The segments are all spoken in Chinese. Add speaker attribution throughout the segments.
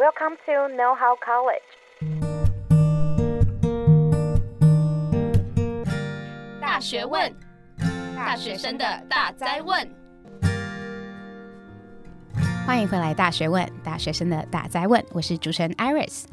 Speaker 1: Welcome to Know How College。
Speaker 2: 大学问，大学生的大哉问。
Speaker 3: 欢迎回来，《大学问》大学生的大哉问。我是主持人 Iris。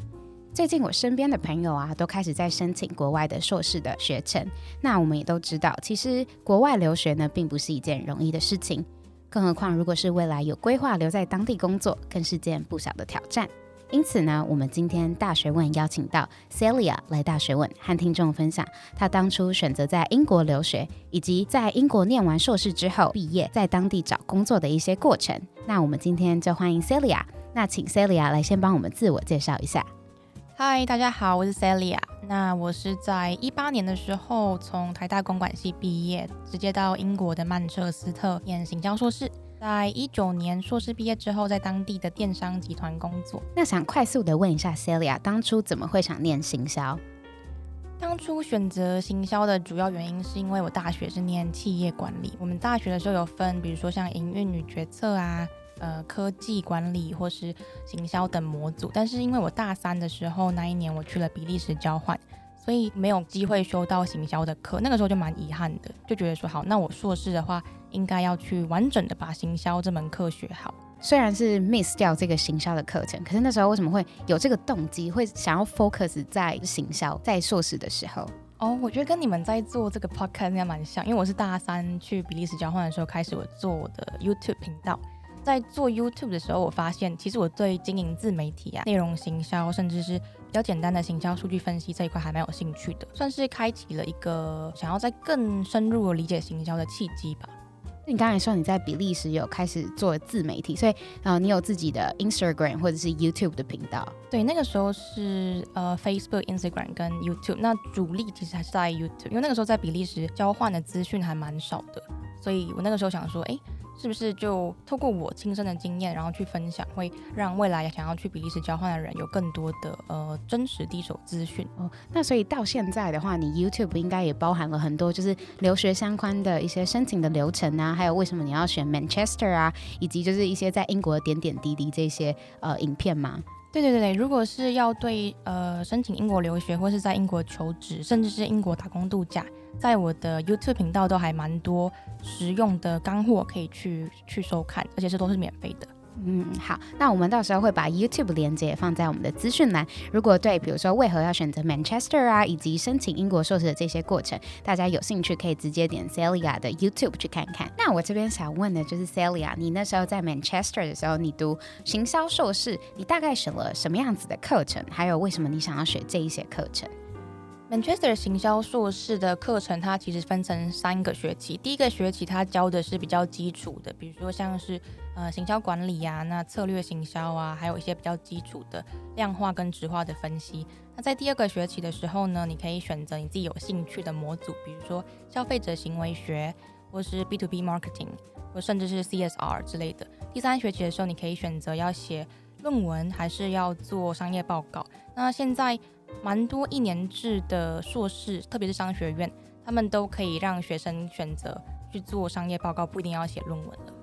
Speaker 3: 最近我身边的朋友啊，都开始在申请国外的硕士的学程。那我们也都知道，其实国外留学呢，并不是一件容易的事情。更何况，如果是未来有规划留在当地工作，更是件不小的挑战。因此呢，我们今天大学问邀请到 Celia 来大学问，和听众分享她当初选择在英国留学，以及在英国念完硕士之后毕业，在当地找工作的一些过程。那我们今天就欢迎 Celia。那请 Celia 来先帮我们自我介绍一下。
Speaker 4: 嗨，大家好，我是 Celia。那我是在一八年的时候从台大公管系毕业，直接到英国的曼彻斯特念行销硕士。在一九年硕士毕业之后，在当地的电商集团工作。
Speaker 3: 那想快速的问一下 Celia，当初怎么会想念行销？
Speaker 4: 当初选择行销的主要原因是因为我大学是念企业管理，我们大学的时候有分，比如说像营运与决策啊。呃，科技管理或是行销等模组，但是因为我大三的时候那一年我去了比利时交换，所以没有机会修到行销的课，那个时候就蛮遗憾的，就觉得说好，那我硕士的话应该要去完整的把行销这门课学好。
Speaker 3: 虽然是 miss 掉这个行销的课程，可是那时候为什么会有这个动机，会想要 focus 在行销，在硕士的时候？
Speaker 4: 哦，我觉得跟你们在做这个 podcast 应该蛮像，因为我是大三去比利时交换的时候开始我做我的 YouTube 频道。在做 YouTube 的时候，我发现其实我对经营自媒体啊、内容行销，甚至是比较简单的行销数据分析这一块还蛮有兴趣的，算是开启了一个想要在更深入理解行销的契机吧。
Speaker 3: 你刚才说你在比利时有开始做自媒体，所以呃，你有自己的 Instagram 或者是 YouTube 的频道？
Speaker 4: 对，那个时候是呃 Facebook、Instagram 跟 YouTube，那主力其实还是在 YouTube，因为那个时候在比利时交换的资讯还蛮少的，所以我那个时候想说，哎。是不是就透过我亲身的经验，然后去分享，会让未来想要去比利时交换的人有更多的呃真实第一手资讯
Speaker 3: 哦？那所以到现在的话，你 YouTube 应该也包含了很多就是留学相关的一些申请的流程啊，还有为什么你要选 Manchester 啊，以及就是一些在英国的点点滴滴这些呃影片吗？
Speaker 4: 对对对对，如果是要对呃申请英国留学，或是在英国求职，甚至是英国打工度假。在我的 YouTube 频道都还蛮多实用的干货可以去去收看，而且这都是免费的。
Speaker 3: 嗯，好，那我们到时候会把 YouTube 连接放在我们的资讯栏。如果对，比如说为何要选择 Manchester 啊，以及申请英国硕士的这些过程，大家有兴趣可以直接点 Celia 的 YouTube 去看看。那我这边想问的就是 Celia，你那时候在 Manchester 的时候，你读行销硕士，你大概选了什么样子的课程？还有为什么你想要学这一些课程
Speaker 4: ？Manchester 行销硕士的课程，它其实分成三个学期。第一个学期它教的是比较基础的，比如说像是呃行销管理、啊，那策略行销啊，还有一些比较基础的量化跟质化的分析。那在第二个学期的时候呢，你可以选择你自己有兴趣的模组，比如说消费者行为学，或是 B to B marketing，或甚至是 CSR 之类的。第三学期的时候，你可以选择要写论文，还是要做商业报告。那现在蛮多一年制的硕士，特别是商学院，他们都可以让学生选择去做商业报告，不一定要写论文了。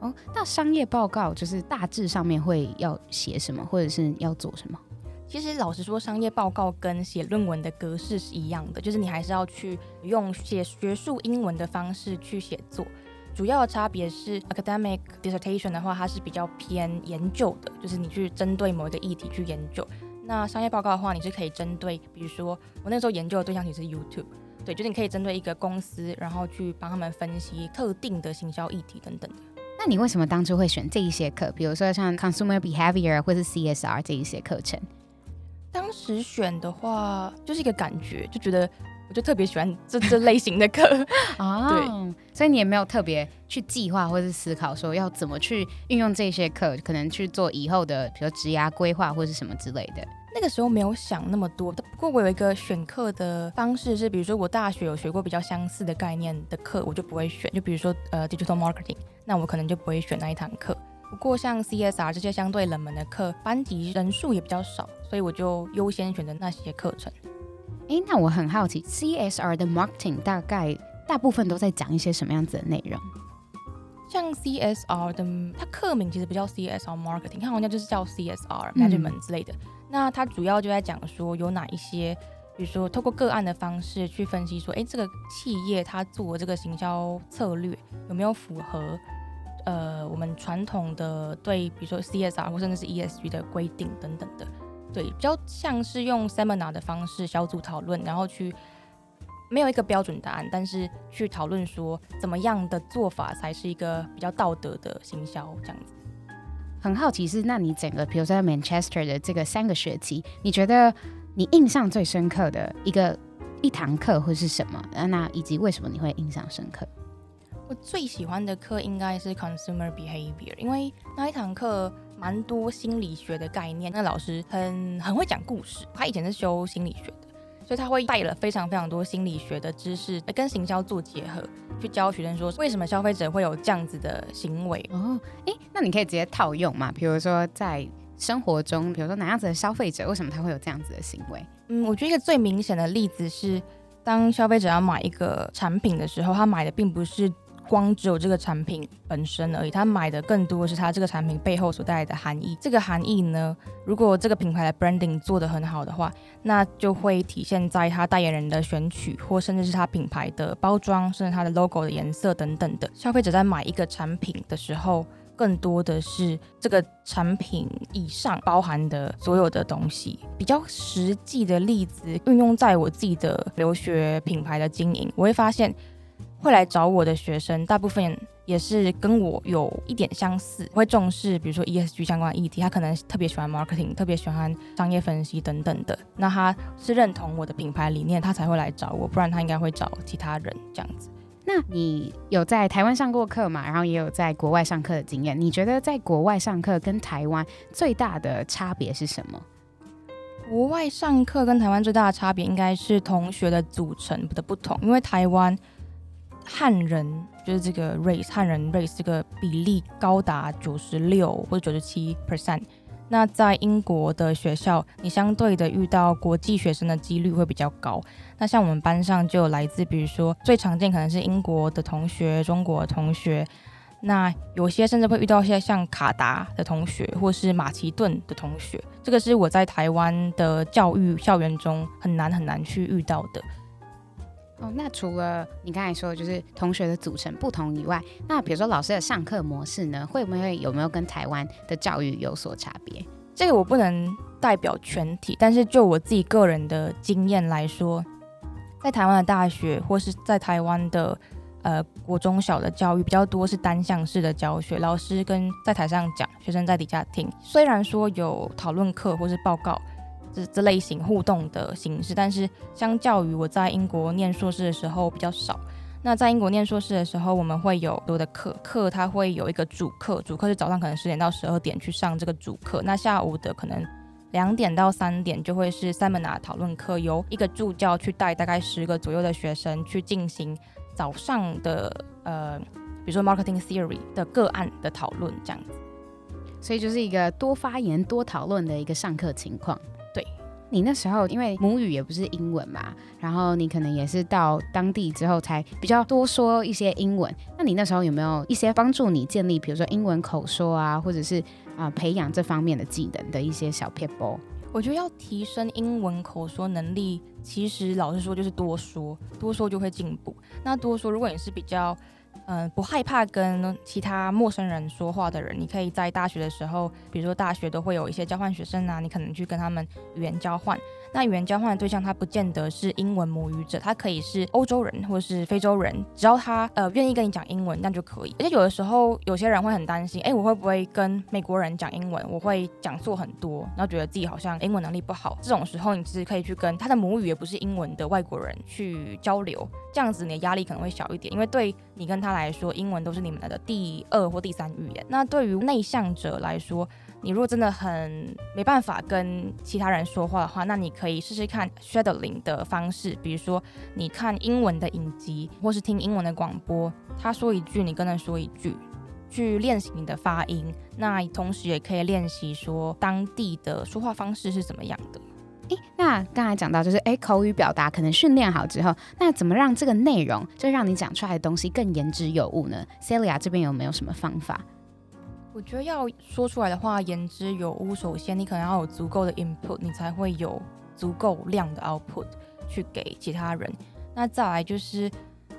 Speaker 3: 哦，那商业报告就是大致上面会要写什么，或者是要做什么？
Speaker 4: 其实老实说，商业报告跟写论文的格式是一样的，就是你还是要去用写学术英文的方式去写作。主要的差别是，academic dissertation 的话，它是比较偏研究的，就是你去针对某一个议题去研究。那商业报告的话，你是可以针对，比如说我那时候研究的对象其实是 YouTube，对，就是你可以针对一个公司，然后去帮他们分析特定的行销议题等等的。
Speaker 3: 那你为什么当初会选这一些课？比如说像 Consumer Behavior 或是 CSR 这一些课程？
Speaker 4: 当时选的话，就是一个感觉，就觉得我就特别喜欢这这类型的课
Speaker 3: 啊。对，所以你也没有特别去计划或是思考说要怎么去运用这些课，可能去做以后的，比如职涯规划或是什么之类的。
Speaker 4: 那个时候没有想那么多，不过我有一个选课的方式是，比如说我大学有学过比较相似的概念的课，我就不会选。就比如说呃，digital marketing，那我可能就不会选那一堂课。不过像 CSR 这些相对冷门的课，班级人数也比较少，所以我就优先选择那些课程。
Speaker 3: 诶，那我很好奇，CSR 的 marketing 大概大部分都在讲一些什么样子的内容？
Speaker 4: 像 CSR 的，它课名其实不叫 CSR Marketing，它好像就是叫 CSR Management 之类的。嗯、那它主要就在讲说有哪一些，比如说透过个案的方式去分析说，哎，这个企业它做这个行销策略有没有符合呃我们传统的对，比如说 CSR 或甚至是 ESG 的规定等等的。对，比较像是用 Seminar 的方式小组讨论，然后去。没有一个标准答案，但是去讨论说怎么样的做法才是一个比较道德的行销这样子。
Speaker 3: 很好奇是，那你整个比如说在 Manchester 的这个三个学期，你觉得你印象最深刻的一个一堂课会是什么？那以及为什么你会印象深刻？
Speaker 4: 我最喜欢的课应该是 Consumer Behavior，因为那一堂课蛮多心理学的概念，那老师很很会讲故事，他以前是修心理学的。所以他会带了非常非常多心理学的知识，跟行销做结合，去教学生说为什么消费者会有这样子的行为。
Speaker 3: 哦，诶，那你可以直接套用嘛？比如说在生活中，比如说哪样子的消费者，为什么他会有这样子的行为？
Speaker 4: 嗯，我觉得一个最明显的例子是，当消费者要买一个产品的时候，他买的并不是。光只有这个产品本身而已，他买的更多是他这个产品背后所带来的含义。这个含义呢，如果这个品牌的 branding 做得很好的话，那就会体现在他代言人的选取，或甚至是他品牌的包装，甚至他的 logo 的颜色等等的。消费者在买一个产品的时候，更多的是这个产品以上包含的所有的东西。比较实际的例子，运用在我自己的留学品牌的经营，我会发现。会来找我的学生，大部分也是跟我有一点相似，会重视比如说 ESG 相关的议题，他可能特别喜欢 marketing，特别喜欢商业分析等等的。那他是认同我的品牌理念，他才会来找我，不然他应该会找其他人这样子。
Speaker 3: 那你有在台湾上过课嘛？然后也有在国外上课的经验，你觉得在国外上课跟台湾最大的差别是什么？
Speaker 4: 国外上课跟台湾最大的差别应该是同学的组成的不同，因为台湾。汉人就是这个 race，汉人 race 这个比例高达九十六或者九十七 percent。那在英国的学校，你相对的遇到国际学生的几率会比较高。那像我们班上就有来自，比如说最常见可能是英国的同学、中国的同学，那有些甚至会遇到一些像卡达的同学，或是马其顿的同学。这个是我在台湾的教育校园中很难很难去遇到的。
Speaker 3: 哦，那除了你刚才说的就是同学的组成不同以外，那比如说老师的上课模式呢，会不会有没有跟台湾的教育有所差别？
Speaker 4: 这个我不能代表全体，但是就我自己个人的经验来说，在台湾的大学或是在台湾的呃国中小的教育比较多是单向式的教学，老师跟在台上讲，学生在底下听。虽然说有讨论课或是报告。这这类型互动的形式，但是相较于我在英国念硕士的时候比较少。那在英国念硕士的时候，我们会有多的课，课它会有一个主课，主课是早上可能十点到十二点去上这个主课。那下午的可能两点到三点就会是 seminar 讨论课，由一个助教去带大概十个左右的学生去进行早上的呃，比如说 marketing theory 的个案的讨论这样子。
Speaker 3: 所以就是一个多发言、多讨论的一个上课情况。你那时候因为母语也不是英文嘛，然后你可能也是到当地之后才比较多说一些英文。那你那时候有没有一些帮助你建立，比如说英文口说啊，或者是啊、培养这方面的技能的一些小撇步？
Speaker 4: 我觉得要提升英文口说能力，其实老实说就是多说，多说就会进步。那多说，如果你是比较。嗯、不害怕跟其他陌生人说话的人，你可以在大学的时候，比如说大学都会有一些交换学生啊，你可能去跟他们语言交换。那语言交换的对象，他不见得是英文母语者，他可以是欧洲人或是非洲人，只要他呃愿意跟你讲英文，那就可以。而且有的时候，有些人会很担心，哎，我会不会跟美国人讲英文，我会讲错很多，然后觉得自己好像英文能力不好。这种时候，你其实可以去跟他的母语也不是英文的外国人去交流，这样子你的压力可能会小一点，因为对你跟他来说，英文都是你们的第二或第三语言。那对于内向者来说，你如果真的很没办法跟其他人说话的话，那你可以试试看 shadowing 的方式，比如说你看英文的影集，或是听英文的广播，他说一句，你跟他说一句，去练习你的发音。那同时也可以练习说当地的说话方式是怎么样的。
Speaker 3: 诶，那刚才讲到就是，诶，口语表达可能训练好之后，那怎么让这个内容就让你讲出来的东西更言之有物呢？Celia 这边有没有什么方法？
Speaker 4: 我觉得要说出来的话言之有物，首先你可能要有足够的 input，你才会有足够量的 output 去给其他人。那再来就是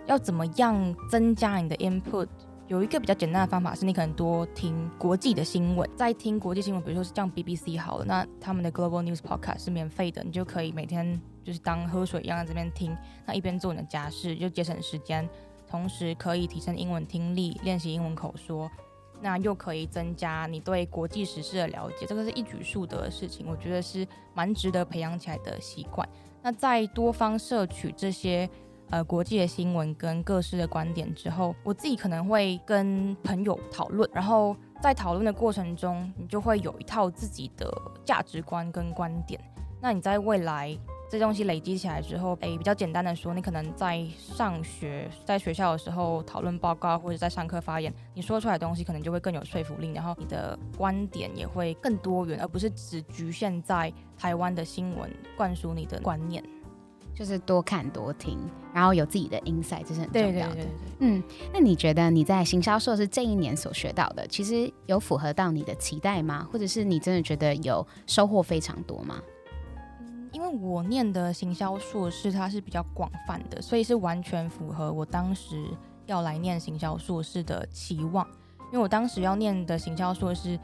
Speaker 4: 要怎么样增加你的 input？有一个比较简单的方法是，你可能多听国际的新闻，在听国际新闻，比如说是像 BBC 好了，那他们的 Global News Podcast 是免费的，你就可以每天就是当喝水一样在这边听，那一边做你的家事就节省时间，同时可以提升英文听力，练习英文口说，那又可以增加你对国际时事的了解，这个是一举数得的事情，我觉得是蛮值得培养起来的习惯。那在多方摄取这些。呃，国际的新闻跟各式的观点之后，我自己可能会跟朋友讨论，然后在讨论的过程中，你就会有一套自己的价值观跟观点。那你在未来这东西累积起来之后，诶，比较简单的说，你可能在上学，在学校的时候讨论报告或者在上课发言，你说出来的东西可能就会更有说服力，然后你的观点也会更多元，而不是只局限在台湾的新闻灌输你的观念。
Speaker 3: 就是多看多听，然后有自己的 insight，这是很重要的。对对对对。
Speaker 4: 嗯，
Speaker 3: 那你觉得你在行销硕士这一年所学到的，其实有符合到你的期待吗？或者是你真的觉得有收获非常多
Speaker 4: 吗？因为我念的行销硕士它是比较广泛的，所以是完全符合我当时要来念行销硕士的期望。因为我当时要念的行销硕士。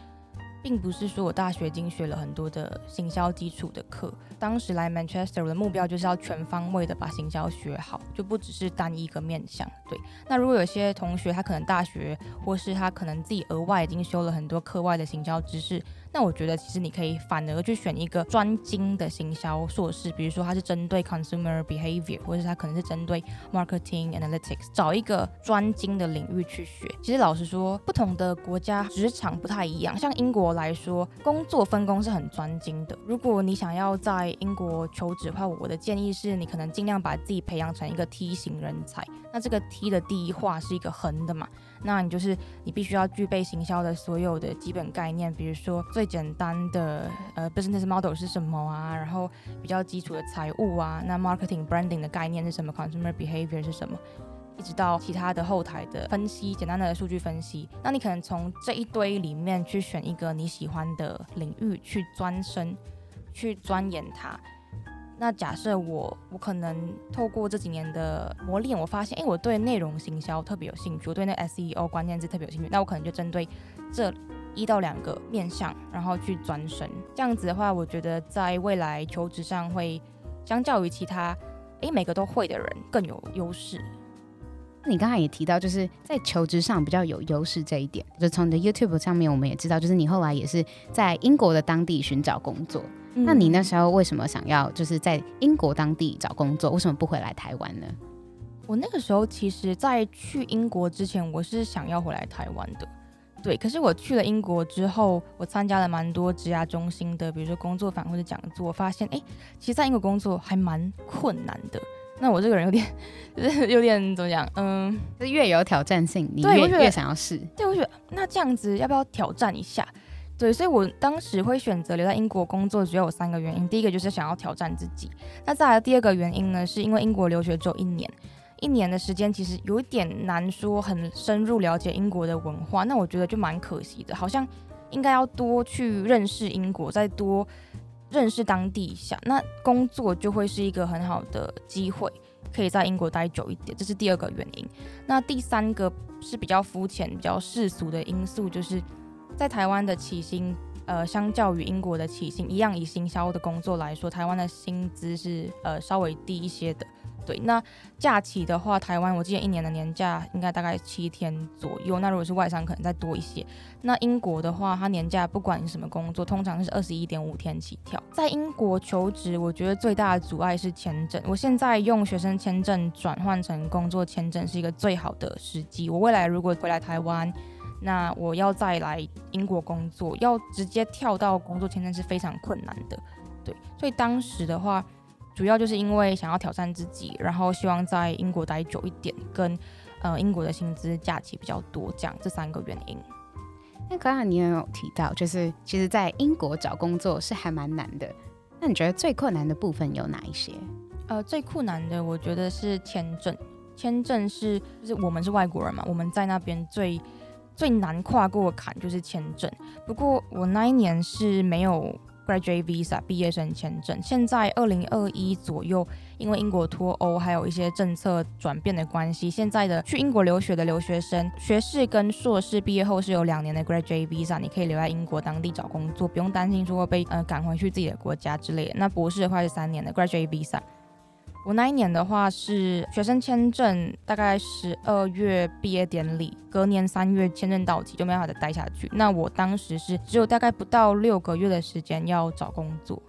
Speaker 4: 并不是说我大学已经学了很多的行销基础的课，当时来 Manchester 的目标就是要全方位的把行销学好，就不只是单一个面向。对，那如果有些同学他可能大学或是他可能自己额外已经修了很多课外的行销知识。那我觉得其实你可以反而去选一个专精的行销硕士，比如说它是针对 consumer behavior，或者是它可能是针对 marketing analytics，找一个专精的领域去学。其实老实说，不同的国家职场不太一样。像英国来说，工作分工是很专精的。如果你想要在英国求职的话，我的建议是你可能尽量把自己培养成一个 T 型人才。那这个 T 的第一画是一个横的嘛？那你就是你必须要具备行销的所有的基本概念，比如说最简单的呃 business model 是什么啊，然后比较基础的财务啊，那 marketing branding 的概念是什么，consumer behavior 是什么，一直到其他的后台的分析，简单的数据分析。那你可能从这一堆里面去选一个你喜欢的领域去钻深，去钻研它。那假设我我可能透过这几年的磨练，我发现，诶，我对内容行销特别有兴趣，我对那 SEO 关键字特别有兴趣，那我可能就针对这一到两个面向，然后去专深。这样子的话，我觉得在未来求职上会相较于其他，诶，每个都会的人更有优势。
Speaker 3: 你刚才也提到，就是在求职上比较有优势这一点，就从你的 YouTube 上面，我们也知道，就是你后来也是在英国的当地寻找工作。那你那时候为什么想要就是在英国当地找工作？为什么不回来台湾呢？
Speaker 4: 我那个时候其实，在去英国之前，我是想要回来台湾的。对，可是我去了英国之后，我参加了蛮多职涯中心的，比如说工作坊或者讲座，我发现哎，其实在英国工作还蛮困难的。那我这个人有点，就是有点怎么讲？嗯，
Speaker 3: 就越有挑战性，你越越想要试。
Speaker 4: 对，我觉得那这样子要不要挑战一下？对，所以我当时会选择留在英国工作，主要有三个原因。第一个就是想要挑战自己。那再来第二个原因呢，是因为英国留学只有一年，一年的时间其实有一点难说很深入了解英国的文化。那我觉得就蛮可惜的，好像应该要多去认识英国，再多认识当地一下。那工作就会是一个很好的机会，可以在英国待久一点。这是第二个原因。那第三个是比较肤浅、比较世俗的因素，就是。在台湾的起薪，呃，相较于英国的起薪，一样以行销的工作来说，台湾的薪资是呃稍微低一些的。对，那假期的话，台湾我记得一年的年假应该大概七天左右。那如果是外商，可能再多一些。那英国的话，它年假不管你什么工作，通常是二十一点五天起跳。在英国求职，我觉得最大的阻碍是签证。我现在用学生签证转换成工作签证是一个最好的时机。我未来如果回来台湾，那我要再来英国工作，要直接跳到工作签证是非常困难的，对。所以当时的话，主要就是因为想要挑战自己，然后希望在英国待久一点，跟呃英国的薪资假期比较多，这样这三个原因。
Speaker 3: 那刚才你也有提到，就是其实，在英国找工作是还蛮难的。那你觉得最困难的部分有哪一些？
Speaker 4: 呃，最困难的我觉得是签证，签证是就是我们是外国人嘛，我们在那边最最难跨过的坎就是签证。不过我那一年是没有 graduate visa 毕业生签证，现在二零二一左右，因为英国脱欧还有一些政策转变的关系，现在的去英国留学的留学生，学士跟硕士毕业后是有两年的 graduate visa，你可以留在英国当地找工作，不用担心说会被呃赶回去自己的国家之类的。那博士的话是三年的 graduate visa。我那一年的话是学生签证，大概十二月毕业典礼，隔年三月签证到期就没办法再待下去。那我当时是只有大概不到六个月的时间要找工作，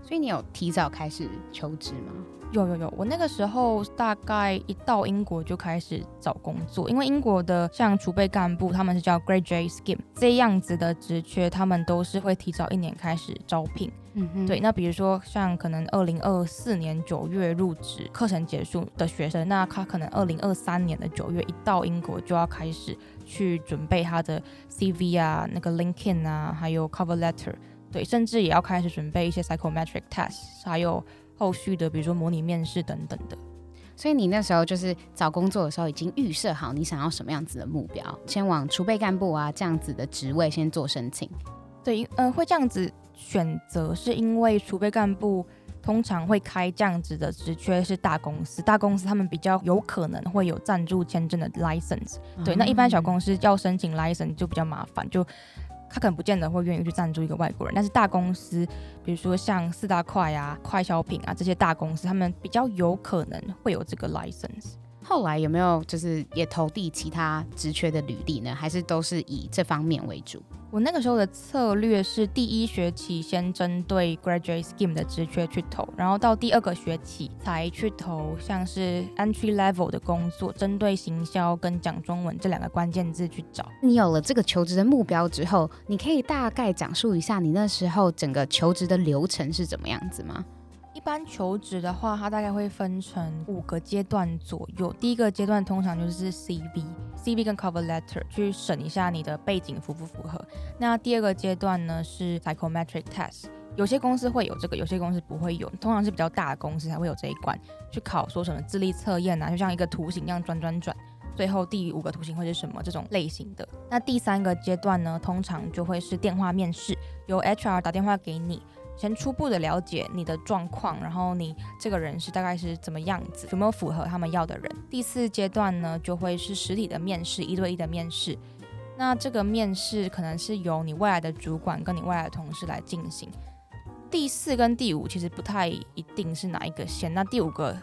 Speaker 3: 所以你有提早开始求职吗？
Speaker 4: 有有有，我那个时候大概一到英国就开始找工作，因为英国的像储备干部，他们是叫 graduate scheme 这样子的职缺，他们都是会提早一年开始招聘。嗯哼，对。那比如说像可能二零二四年九月入职，课程结束的学生，那他可能二零二三年的九月一到英国就要开始去准备他的 CV 啊，那个 LinkedIn 啊，还有 cover letter，对，甚至也要开始准备一些 psychometric tests，还有。后续的，比如说模拟面试等等的，
Speaker 3: 所以你那时候就是找工作的时候，已经预设好你想要什么样子的目标，先往储备干部啊这样子的职位先做申请。
Speaker 4: 对，嗯、呃，会这样子选择，是因为储备干部通常会开这样子的职缺是大公司，大公司他们比较有可能会有赞助签证的 license。对，那一般小公司要申请 license 就比较麻烦，就。他可能不见得会愿意去赞助一个外国人，但是大公司，比如说像四大快啊、快消品啊这些大公司，他们比较有可能会有这个 license。
Speaker 3: 后来有没有就是也投递其他职缺的履历呢？还是都是以这方面为主？
Speaker 4: 我那个时候的策略是第一学期先针对 graduate scheme 的职缺去投，然后到第二个学期才去投像是 entry level 的工作，针对行销跟讲中文这两个关键字去找。
Speaker 3: 你有了这个求职的目标之后，你可以大概讲述一下你那时候整个求职的流程是怎么样子吗？
Speaker 4: 一般求职的话，它大概会分成五个阶段左右。第一个阶段通常就是 CV，CV 跟 cover letter 去审一下你的背景符不符合。那第二个阶段呢是 psychometric test，有些公司会有这个，有些公司不会有。通常是比较大的公司才会有这一关，去考说什么智力测验啊，就像一个图形一样转转转，最后第五个图形会是什么这种类型的。那第三个阶段呢，通常就会是电话面试，由 HR 打电话给你。先初步的了解你的状况，然后你这个人是大概是怎么样子，有没有符合他们要的人。第四阶段呢，就会是实体的面试，一对一的面试。那这个面试可能是由你未来的主管跟你未来的同事来进行。第四跟第五其实不太一定是哪一个先，那第五个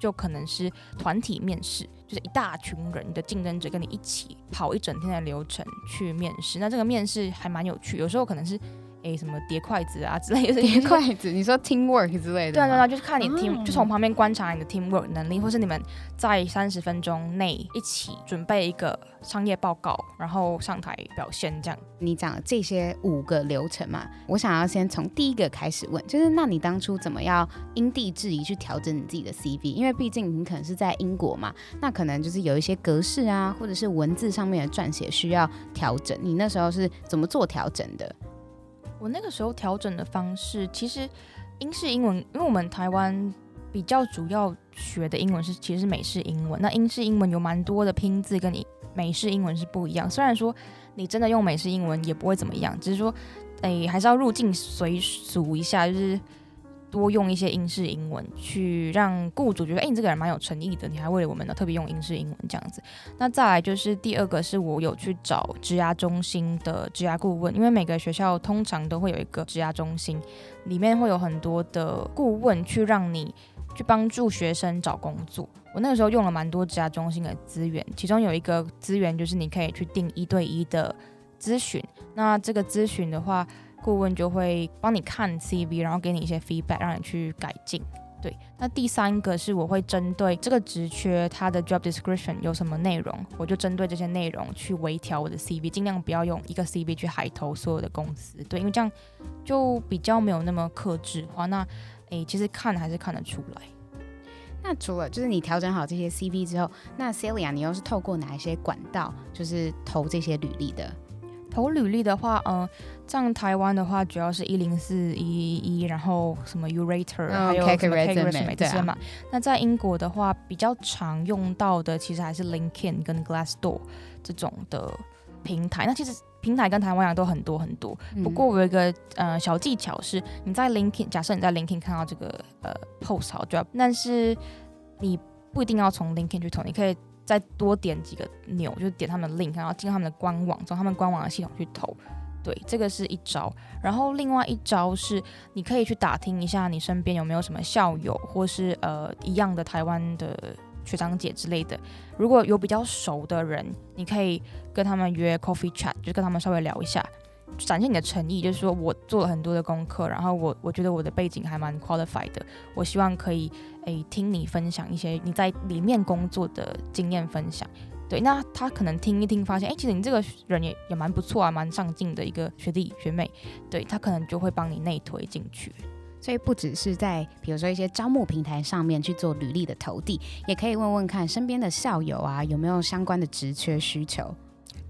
Speaker 4: 就可能是团体面试，就是一大群人，你的竞争者跟你一起跑一整天的流程去面试。那这个面试还蛮有趣，有时候可能是。诶，什么叠筷子啊之类的？
Speaker 3: 叠筷子，你说 teamwork 之类的？
Speaker 4: 对对对，就是看你 team，、嗯、就从旁边观察你的 teamwork 能力，或是你们在三十分钟内一起准备一个商业报告，然后上台表现这样。
Speaker 3: 你讲这些五个流程嘛，我想要先从第一个开始问，就是那你当初怎么样因地制宜去调整你自己的 CV？因为毕竟你可能是在英国嘛，那可能就是有一些格式啊，或者是文字上面的撰写需要调整。你那时候是怎么做调整的？
Speaker 4: 我那个时候调整的方式，其实英式英文，因为我们台湾比较主要学的英文是其实是美式英文，那英式英文有蛮多的拼字跟你美式英文是不一样。虽然说你真的用美式英文也不会怎么样，只是说，哎，还是要入境随俗一下，就是。多用一些英式英文，去让雇主觉得，哎、你这个人蛮有诚意的，你还为了我们呢特别用英式英文这样子。那再来就是第二个，是我有去找职涯中心的职涯顾问，因为每个学校通常都会有一个职涯中心，里面会有很多的顾问去让你去帮助学生找工作。我那个时候用了蛮多职涯中心的资源，其中有一个资源就是你可以去订一对一的咨询。那这个咨询的话，顾问就会帮你看 CV，然后给你一些 feedback，让你去改进。对，那第三个是我会针对这个职缺，它的 job description 有什么内容，我就针对这些内容去微调我的 CV，尽量不要用一个 CV 去海投所有的公司。对，因为这样就比较没有那么克制化。那诶，其实看还是看得出来。
Speaker 3: 那除了就是你调整好这些 CV 之后，那 Celia 你又是透过哪一些管道，就是投这些履历的？
Speaker 4: 投履历的话，嗯、呃，像台湾的话，主要是一零四一一，然后什么哦、还有什么 CakeResume 这些嘛。啊、那在英国的话，比较常用到的其实还是 LinkedIn 跟 Glassdoor 这种的平台。那其实平台跟台湾一样都很多很多。嗯、不过我有一个呃小技巧是，你在 LinkedIn，假设你在 LinkedIn 看到这个呃 post 好 job，但是你不一定要从 LinkedIn 去投，你可以。再多点几个钮，就点他们的 link，然后进他们的官网，从他们官网的系统去投。对，这个是一招。然后另外一招是，你可以去打听一下你身边有没有什么校友，或是呃一样的台湾的学长姐之类的。如果有比较熟的人，你可以跟他们约 coffee chat，就跟他们稍微聊一下。展现你的诚意，就是说我做了很多的功课，然后我我觉得我的背景还蛮 qualified 的，我希望可以诶听你分享一些你在里面工作的经验分享。对，那他可能听一听，发现诶，其实你这个人也也蛮不错啊，蛮上进的一个学弟学妹，对，他可能就会帮你内推进去。
Speaker 3: 所以不只是在比如说一些招募平台上面去做履历的投递，也可以问问看身边的校友啊有没有相关的职缺需求。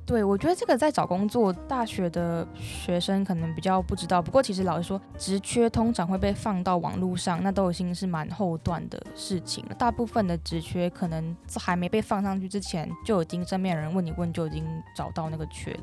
Speaker 4: 对，我觉得这个在找工作，大学的学生可能比较不知道。不过其实老实说，职缺通常会被放到网络上，那都已经是蛮后段的事情了。大部分的职缺可能还没被放上去之前，就已经身边人问你问，就已经找到那个缺了。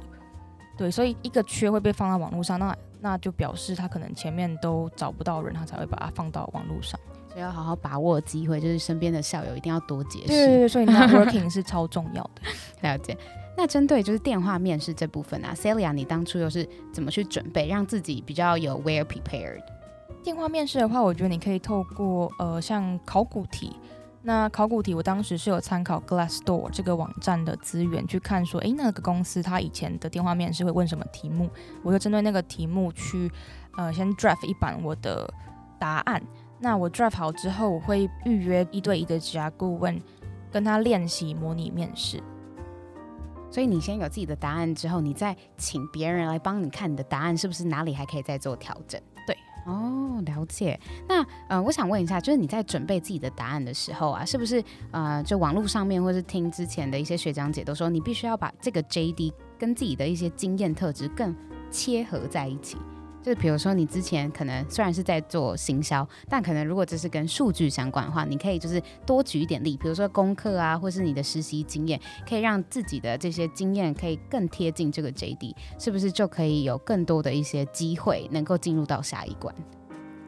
Speaker 4: 对，所以一个缺会被放到网络上，那那就表示他可能前面都找不到人，他才会把它放到网络上。
Speaker 3: 所以要好好把握机会，就是身边的校友一定要多结识。
Speaker 4: 对对对，所以 networking 是超重要的。
Speaker 3: 了解。那针对就是电话面试这部分啊，Celia，你当初又是怎么去准备，让自己比较有 well prepared？
Speaker 4: 电话面试的话，我觉得你可以透过呃像考古题，那考古题我当时是有参考 Glassdoor 这个网站的资源去看说，诶，那个公司他以前的电话面试会问什么题目，我就针对那个题目去呃先 draft 一版我的答案。那我 draft 好之后，我会预约一对一的职涯顾问，跟他练习模拟面试。
Speaker 3: 所以你先有自己的答案之后，你再请别人来帮你看你的答案是不是哪里还可以再做调整？
Speaker 4: 对，
Speaker 3: 哦，了解。那呃，我想问一下，就是你在准备自己的答案的时候啊，是不是呃，就网络上面或是听之前的一些学长姐都说，你必须要把这个 JD 跟自己的一些经验特质更切合在一起？就是比如说，你之前可能虽然是在做行销，但可能如果这是跟数据相关的话，你可以就是多举一点例，比如说功课啊，或是你的实习经验，可以让自己的这些经验可以更贴近这个 JD，是不是就可以有更多的一些机会能够进入到下一关？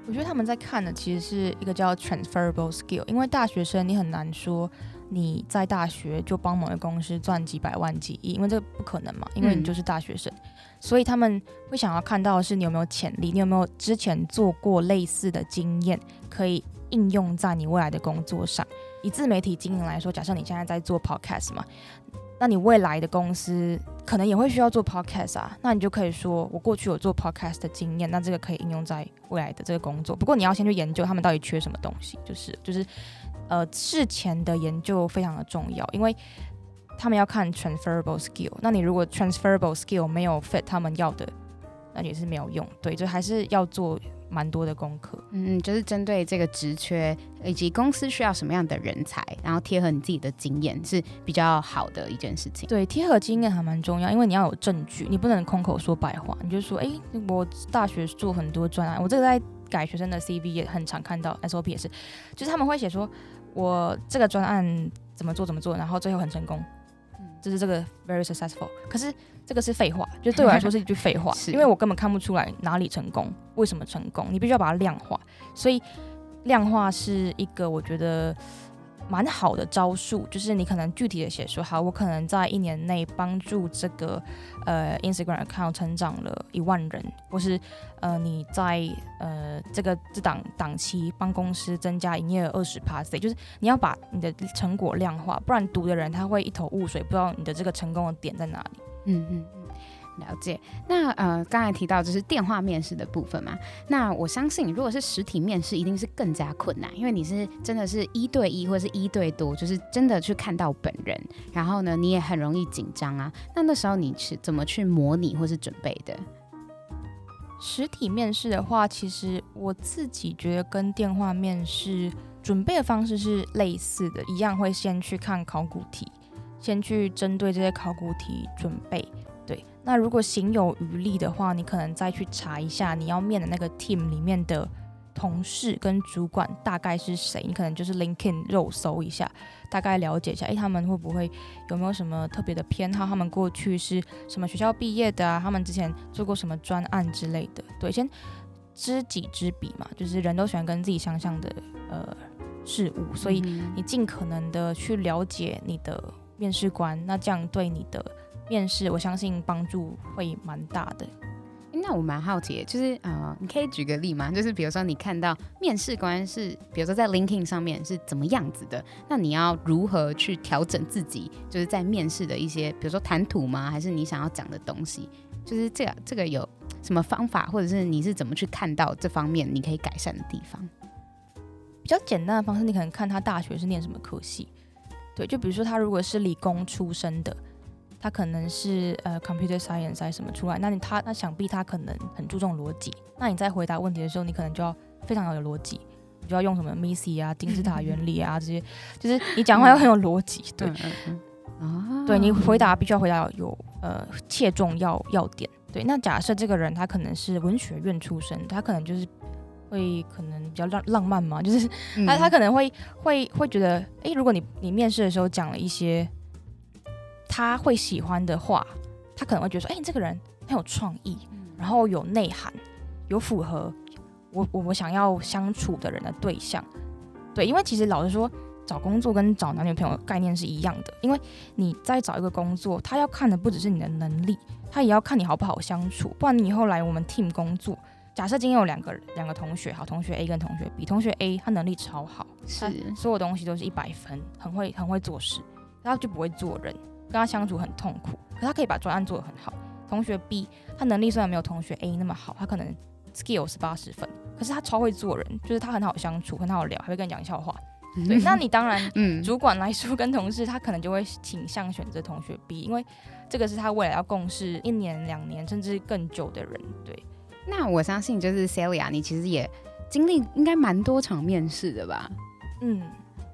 Speaker 4: 我觉得他们在看的其实是一个叫 transferable skill，因为大学生你很难说你在大学就帮某个公司赚几百万、几亿，因为这个不可能嘛，因为你就是大学生。嗯所以他们会想要看到的是你有没有潜力，你有没有之前做过类似的经验，可以应用在你未来的工作上。以自媒体经营来说，假设你现在在做 podcast 嘛，那你未来的公司可能也会需要做 podcast 啊，那你就可以说我过去有做 podcast 的经验，那这个可以应用在未来的这个工作。不过你要先去研究他们到底缺什么东西，就是就是呃事前的研究非常的重要，因为。他们要看 transferable skill，那你如果 transferable skill 没有 fit 他们要的，那也是没有用。对，就还是要做蛮多的功课。
Speaker 3: 嗯，就是针对这个职缺以及公司需要什么样的人才，然后贴合你自己的经验是比较好的一件事情。
Speaker 4: 对，贴合经验还蛮重要，因为你要有证据，你不能空口说白话。你就说，哎，我大学做很多专案，我这个在改学生的 CV 也很常看到，SOP 也是，就是他们会写说我这个专案怎么做怎么做，然后最后很成功。就是这个 very successful，可是这个是废话，就对我来说是一句废话，是因为我根本看不出来哪里成功，为什么成功，你必须要把它量化，所以量化是一个我觉得。蛮好的招数，就是你可能具体的写说，好，我可能在一年内帮助这个呃 Instagram account 成长了一万人，或是呃你在呃这个这档档期帮公司增加营业额二十 percent，就是你要把你的成果量化，不然读的人他会一头雾水，不知道你的这个成功的点在哪里。
Speaker 3: 嗯嗯。了解，那呃，刚才提到就是电话面试的部分嘛，那我相信如果是实体面试，一定是更加困难，因为你是真的是一对一或者是一对多，就是真的去看到本人，然后呢，你也很容易紧张啊。那那时候你是怎么去模拟或是准备的？
Speaker 4: 实体面试的话，其实我自己觉得跟电话面试准备的方式是类似的，一样会先去看考古题，先去针对这些考古题准备。对，那如果行有余力的话，你可能再去查一下你要面的那个 team 里面的同事跟主管大概是谁，你可能就是 LinkedIn 肉搜一下，大概了解一下，诶，他们会不会有没有什么特别的偏好？他们过去是什么学校毕业的啊？他们之前做过什么专案之类的？对，先知己知彼嘛，就是人都喜欢跟自己相像的呃事物，所以你尽可能的去了解你的面试官，那这样对你的。面试，我相信帮助会蛮大的。
Speaker 3: 那我蛮好奇，就是呃，你可以举个例吗？就是比如说你看到面试官是，比如说在 LinkedIn 上面是怎么样子的，那你要如何去调整自己？就是在面试的一些，比如说谈吐吗？还是你想要讲的东西？就是这个这个有什么方法，或者是你是怎么去看到这方面你可以改善的地方？
Speaker 4: 比较简单的方式，你可能看他大学是念什么科系。对，就比如说他如果是理工出身的。他可能是呃 computer science 还是什么出来，那你他那想必他可能很注重逻辑。那你在回答问题的时候，你可能就要非常有逻辑，你就要用什么 MISI 啊、金字塔原理啊这些，就是你讲话要很有逻辑。对，啊，对你回答必须要回答有呃切中要要点。对，那假设这个人他可能是文学院出身，他可能就是会可能比较浪浪漫嘛，就是他他可能会会会觉得，哎，如果你你面试的时候讲了一些。他会喜欢的话，他可能会觉得说：“哎、欸，你这个人很有创意，然后有内涵，有符合我我我想要相处的人的对象。”对，因为其实老实说，找工作跟找男女朋友概念是一样的。因为你在找一个工作，他要看的不只是你的能力，他也要看你好不好相处。不然你以后来我们 team 工作，假设今天有两个两个同学，好，同学 A 跟同学 B，同学 A 他能力超好，是所有东西都是一百分，很会很会做事，他就不会做人。跟他相处很痛苦，可他可以把专案做得很好。同学 B，他能力虽然没有同学 A 那么好，他可能 skill 是八十分，可是他超会做人，就是他很好相处，很好聊，还会跟你讲笑话。对，那你当然，嗯，主管来说跟同事，他可能就会倾向选择同学 B，因为这个是他未来要共事一年、两年甚至更久的人。对，
Speaker 3: 那我相信就是 Celia，你其实也经历应该蛮多场面试的吧？嗯。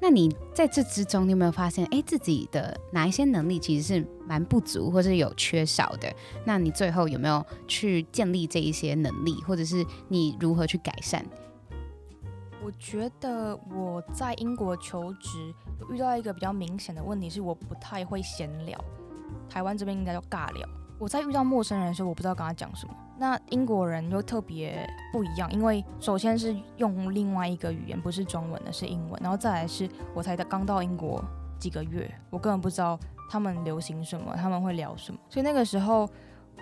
Speaker 3: 那你在这之中，你有没有发现，哎，自己的哪一些能力其实是蛮不足，或是有缺少的？那你最后有没有去建立这一些能力，或者是你如何去改善？
Speaker 4: 我觉得我在英国求职遇到一个比较明显的问题，是我不太会闲聊，台湾这边应该叫尬聊。我在遇到陌生人的时候，我不知道跟他讲什么。那英国人又特别不一样，因为首先是用另外一个语言，不是中文的，是英文。然后再来是我才刚到英国几个月，我根本不知道他们流行什么，他们会聊什么。所以那个时候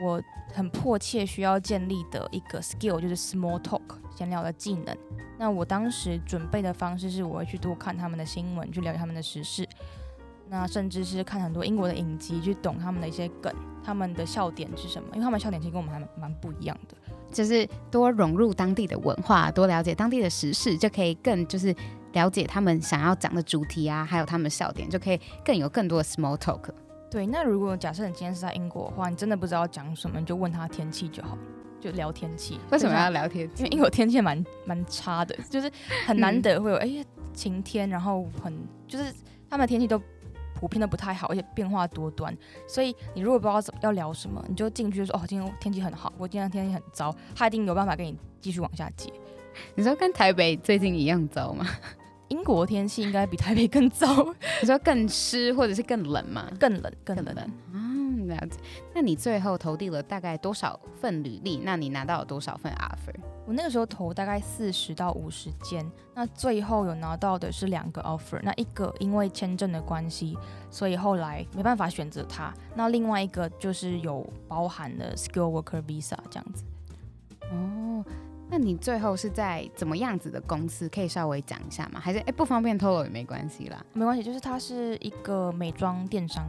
Speaker 4: 我很迫切需要建立的一个 skill 就是 small talk 闲聊的技能。那我当时准备的方式是，我会去多看他们的新闻，去了解他们的时事。那甚至是看很多英国的影集，去懂他们的一些梗，他们的笑点是什么？因为他们笑点其实跟我们还蛮不一样的，
Speaker 3: 就是多融入当地的文化，多了解当地的时事，就可以更就是了解他们想要讲的主题啊，还有他们的笑点，就可以更有更多的 small talk。
Speaker 4: 对，那如果假设你今天是在英国的话，你真的不知道讲什么，你就问他天气就好，就聊天气。
Speaker 3: 为什么要聊天气？
Speaker 4: 因为英国天气蛮蛮差的，就是很难得会有哎、嗯欸、晴天，然后很就是他们的天气都。普遍的不太好，而且变化多端，所以你如果不知道要聊什么，你就进去说哦，今天天气很好，我今天天气很糟，他一定有办法给你继续往下接。
Speaker 3: 你说跟台北最近一样糟吗？
Speaker 4: 英国天气应该比台北更糟，
Speaker 3: 你说更湿或者是更冷吗？
Speaker 4: 更冷，更冷。
Speaker 3: 嗯，了解。那你最后投递了大概多少份履历？那你拿到了多少份 offer？
Speaker 4: 我那个时候投大概四十到五十间，那最后有拿到的是两个 offer，那一个因为签证的关系，所以后来没办法选择它。那另外一个就是有包含了 skill worker visa 这样子。
Speaker 3: 哦，那你最后是在怎么样子的公司？可以稍微讲一下吗？还是哎不方便透露也没关系啦。
Speaker 4: 没关系，就是它是一个美妆电商。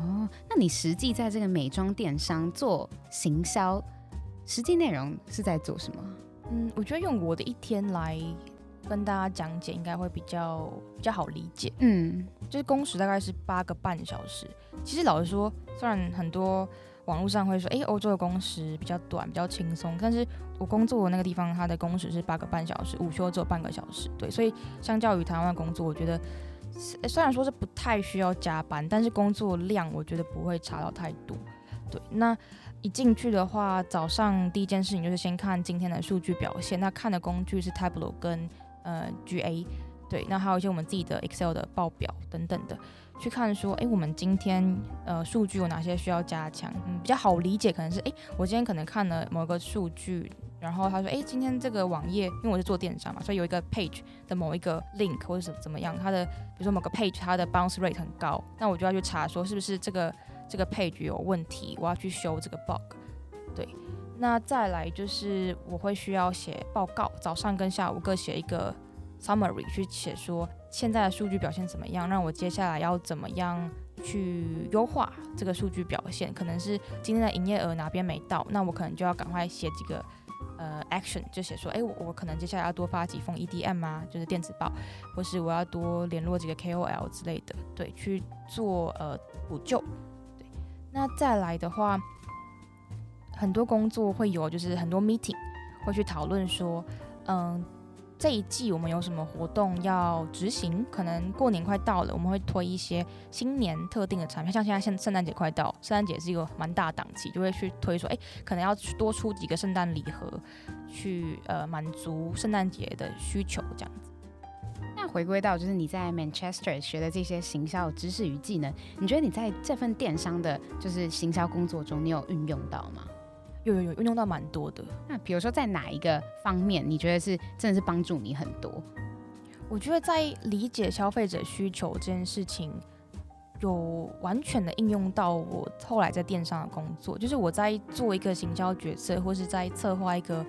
Speaker 3: 哦，那你实际在这个美妆电商做行销，实际内容是在做什么？
Speaker 4: 嗯，我觉得用我的一天来跟大家讲解，应该会比较比较好理解。嗯，就是工时大概是八个半小时。其实老实说，虽然很多网络上会说，诶，欧洲的工时比较短，比较轻松，但是我工作的那个地方，它的工时是八个半小时，午休只有半个小时。对，所以相较于台湾的工作，我觉得虽然说是不太需要加班，但是工作量我觉得不会差到太多。对，那一进去的话，早上第一件事情就是先看今天的数据表现。那看的工具是 Tableau 跟呃 GA，对，那还有一些我们自己的 Excel 的报表等等的，去看说，哎，我们今天呃数据有哪些需要加强？嗯，比较好理解，可能是，哎，我今天可能看了某个数据，然后他说，哎，今天这个网页，因为我是做电商嘛，所以有一个 page 的某一个 link 或者怎怎么样，它的比如说某个 page 它的 bounce rate 很高，那我就要去查说是不是这个。这个 page 有问题，我要去修这个 bug。对，那再来就是我会需要写报告，早上跟下午各写一个 summary，去写说现在的数据表现怎么样，让我接下来要怎么样去优化这个数据表现。可能是今天的营业额哪边没到，那我可能就要赶快写几个呃 action，就写说，哎，我我可能接下来要多发几封 EDM 啊，就是电子报，或是我要多联络几个 KOL 之类的，对，去做呃补救。对那再来的话，很多工作会有，就是很多 meeting 会去讨论说，嗯，这一季我们有什么活动要执行？可能过年快到了，我们会推一些新年特定的产品，像现在现圣诞节快到，圣诞节是一个蛮大档期，就会去推说，哎，可能要多出几个圣诞礼盒，去呃满足圣诞节的需求这样子。
Speaker 3: 那回归到就是你在 Manchester 学的这些行销知识与技能，你觉得你在这份电商的，就是行销工作中，你有运用到吗？
Speaker 4: 有有有，运用到蛮多的。
Speaker 3: 那比如说在哪一个方面，你觉得是真的是帮助你很多？
Speaker 4: 我觉得在理解消费者需求这件事情，有完全的应用到我后来在电商的工作，就是我在做一个行销决策，或是在策划一个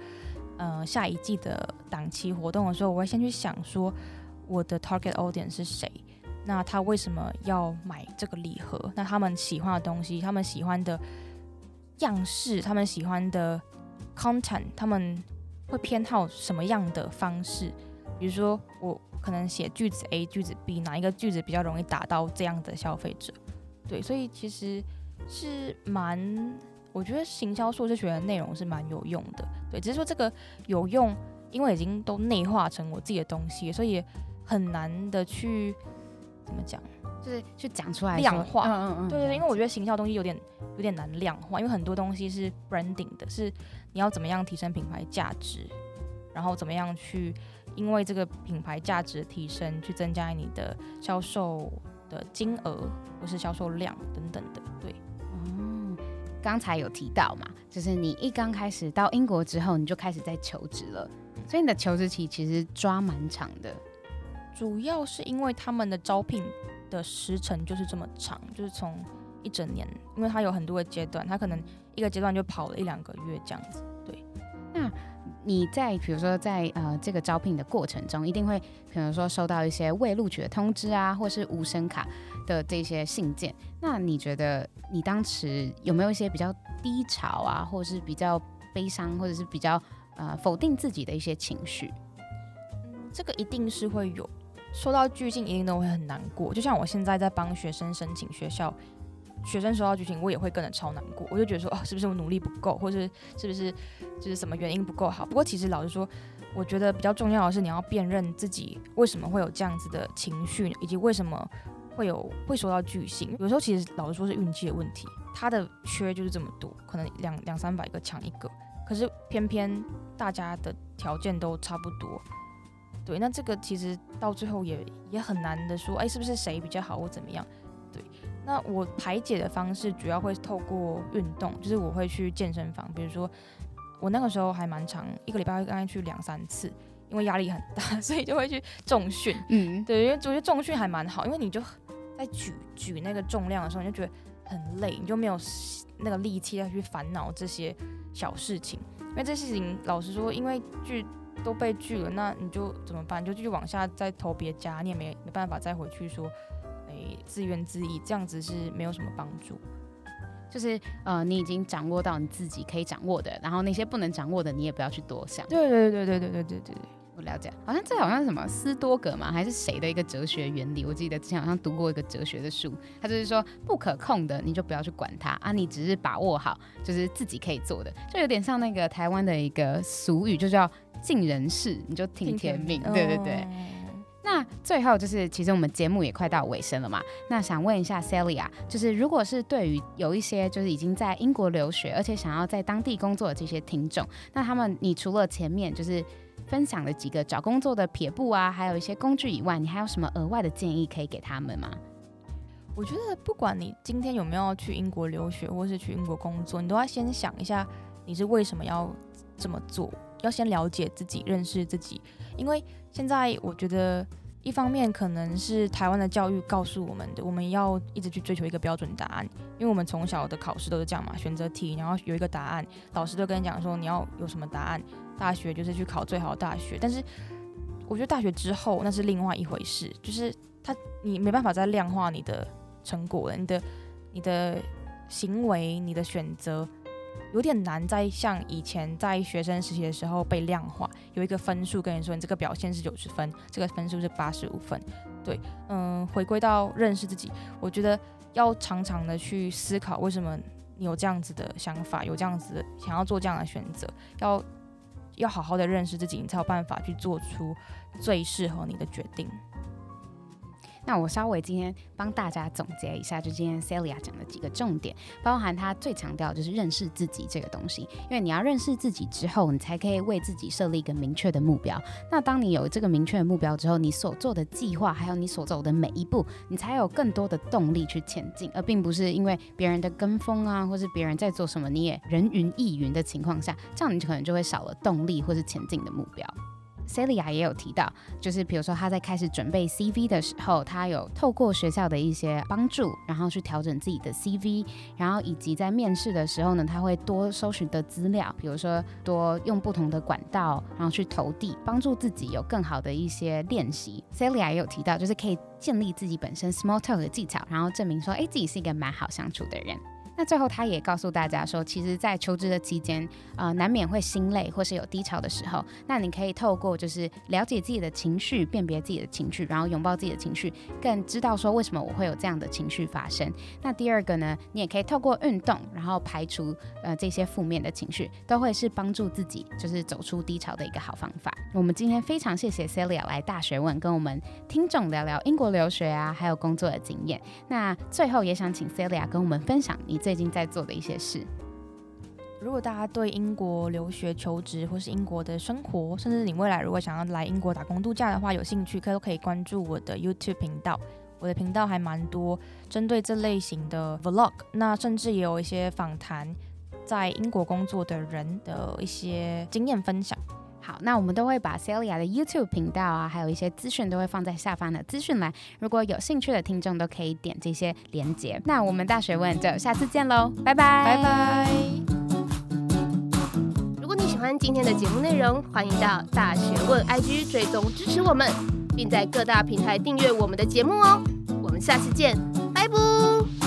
Speaker 4: 呃下一季的档期活动的时候，我会先去想说。我的 target audience 是谁？那他为什么要买这个礼盒？那他们喜欢的东西，他们喜欢的样式，他们喜欢的 content，他们会偏好什么样的方式？比如说，我可能写句子 A，句子 B，哪一个句子比较容易达到这样的消费者？对，所以其实是蛮，我觉得行销硕士学的内容是蛮有用的。对，只是说这个有用，因为已经都内化成我自己的东西，所以。很难的去怎么讲，
Speaker 3: 就是去讲出来
Speaker 4: 量化。
Speaker 3: 嗯嗯嗯，
Speaker 4: 对对对，因为我觉得行销东西有点有点难量化，因为很多东西是 branding 的，是你要怎么样提升品牌价值，然后怎么样去因为这个品牌价值的提升去增加你的销售的金额或是销售量等等的。对，
Speaker 3: 嗯，刚才有提到嘛，就是你一刚开始到英国之后，你就开始在求职了，所以你的求职期其实抓蛮长的。
Speaker 4: 主要是因为他们的招聘的时程就是这么长，就是从一整年，因为他有很多个阶段，他可能一个阶段就跑了一两个月这样子。对，
Speaker 3: 那你在比如说在呃这个招聘的过程中，一定会比如说收到一些未录取的通知啊，或是无声卡的这些信件。那你觉得你当时有没有一些比较低潮啊，或是比较悲伤，或者是比较呃否定自己的一些情绪？
Speaker 4: 嗯，这个一定是会有。说到拒信一定都会很难过，就像我现在在帮学生申请学校，学生收到拒信，我也会跟着超难过。我就觉得说，哦，是不是我努力不够，或是是不是就是什么原因不够好？不过其实老实说，我觉得比较重要的是你要辨认自己为什么会有这样子的情绪，以及为什么会有会收到拒信。有时候其实老实说是运气的问题，他的缺就是这么多，可能两两三百个抢一个，可是偏偏大家的条件都差不多。对，那这个其实到最后也也很难的说，哎，是不是谁比较好或怎么样？对，那我排解的方式主要会透过运动，就是我会去健身房，比如说我那个时候还蛮长，一个礼拜会大概去两三次，因为压力很大，所以就会去重训。嗯，对，因为我觉得重训还蛮好，因为你就在举举那个重量的时候，你就觉得很累，你就没有那个力气再去烦恼这些小事情，因为这事情老实说，因为举都被拒了，那你就怎么办？就继续往下再投别家，你也没没办法再回去说，哎，自怨自艾，这样子是没有什么帮助。
Speaker 3: 就是呃，你已经掌握到你自己可以掌握的，然后那些不能掌握的，你也不要去多想。
Speaker 4: 对对对对对对对对，
Speaker 3: 我了解。好像这好像是什么斯多葛嘛？还是谁的一个哲学原理？我记得之前好像读过一个哲学的书，他就是说不可控的你就不要去管它啊，你只是把握好就是自己可以做的，就有点像那个台湾的一个俗语，就叫。尽人事，你就听天命，对对对。那最后就是，其实我们节目也快到尾声了嘛。那想问一下 Sally 啊就是如果是对于有一些就是已经在英国留学，而且想要在当地工作的这些听众，那他们你除了前面就是分享了几个找工作的撇步啊，还有一些工具以外，你还有什么额外的建议可以给他们吗？
Speaker 4: 我觉得不管你今天有没有去英国留学，或是去英国工作，你都要先想一下你是为什么要这么做，要先了解自己，认识自己，因为。现在我觉得，一方面可能是台湾的教育告诉我们的，我们要一直去追求一个标准答案，因为我们从小的考试都是这样嘛，选择题，然后有一个答案，老师都跟你讲说你要有什么答案，大学就是去考最好的大学。但是我觉得大学之后那是另外一回事，就是他你没办法再量化你的成果了，你的你的行为，你的选择。有点难再像以前在学生时期的时候被量化，有一个分数跟你说你这个表现是九十分，这个分数是八十五分。对，嗯，回归到认识自己，我觉得要常常的去思考为什么你有这样子的想法，有这样子想要做这样的选择，要要好好的认识自己，你才有办法去做出最适合你的决定。
Speaker 3: 那我稍微今天帮大家总结一下，就今天 Celia 讲的几个重点，包含他最强调就是认识自己这个东西，因为你要认识自己之后，你才可以为自己设立一个明确的目标。那当你有这个明确的目标之后，你所做的计划还有你所走的每一步，你才有更多的动力去前进，而并不是因为别人的跟风啊，或是别人在做什么你也人云亦云的情况下，这样你可能就会少了动力或是前进的目标。Celia 也有提到，就是比如说他在开始准备 CV 的时候，他有透过学校的一些帮助，然后去调整自己的 CV，然后以及在面试的时候呢，他会多搜寻的资料，比如说多用不同的管道，然后去投递，帮助自己有更好的一些练习。Celia 也有提到，就是可以建立自己本身 small talk 的技巧，然后证明说，哎，自己是一个蛮好相处的人。那最后，他也告诉大家说，其实，在求职的期间，呃，难免会心累或是有低潮的时候。那你可以透过就是了解自己的情绪，辨别自己的情绪，然后拥抱自己的情绪，更知道说为什么我会有这样的情绪发生。那第二个呢，你也可以透过运动，然后排除呃这些负面的情绪，都会是帮助自己就是走出低潮的一个好方法。我们今天非常谢谢 Celia 来大学问，跟我们听众聊聊英国留学啊，还有工作的经验。那最后也想请 Celia 跟我们分享你最最近在做的一些事。
Speaker 4: 如果大家对英国留学求职，或是英国的生活，甚至你未来如果想要来英国打工度假的话，有兴趣，可都可以关注我的 YouTube 频道。我的频道还蛮多针对这类型的 Vlog，那甚至也有一些访谈在英国工作的人的一些经验分享。
Speaker 3: 好，那我们都会把 Celia 的 YouTube 频道啊，还有一些资讯都会放在下方的资讯栏。如果有兴趣的听众，都可以点这些连结。那我们大学问就下次见喽，拜拜
Speaker 4: 拜拜。
Speaker 2: 如果你喜欢今天的节目内容，欢迎到大学问 IG 追踪支持我们，并在各大平台订阅我们的节目哦。我们下次见。拜拜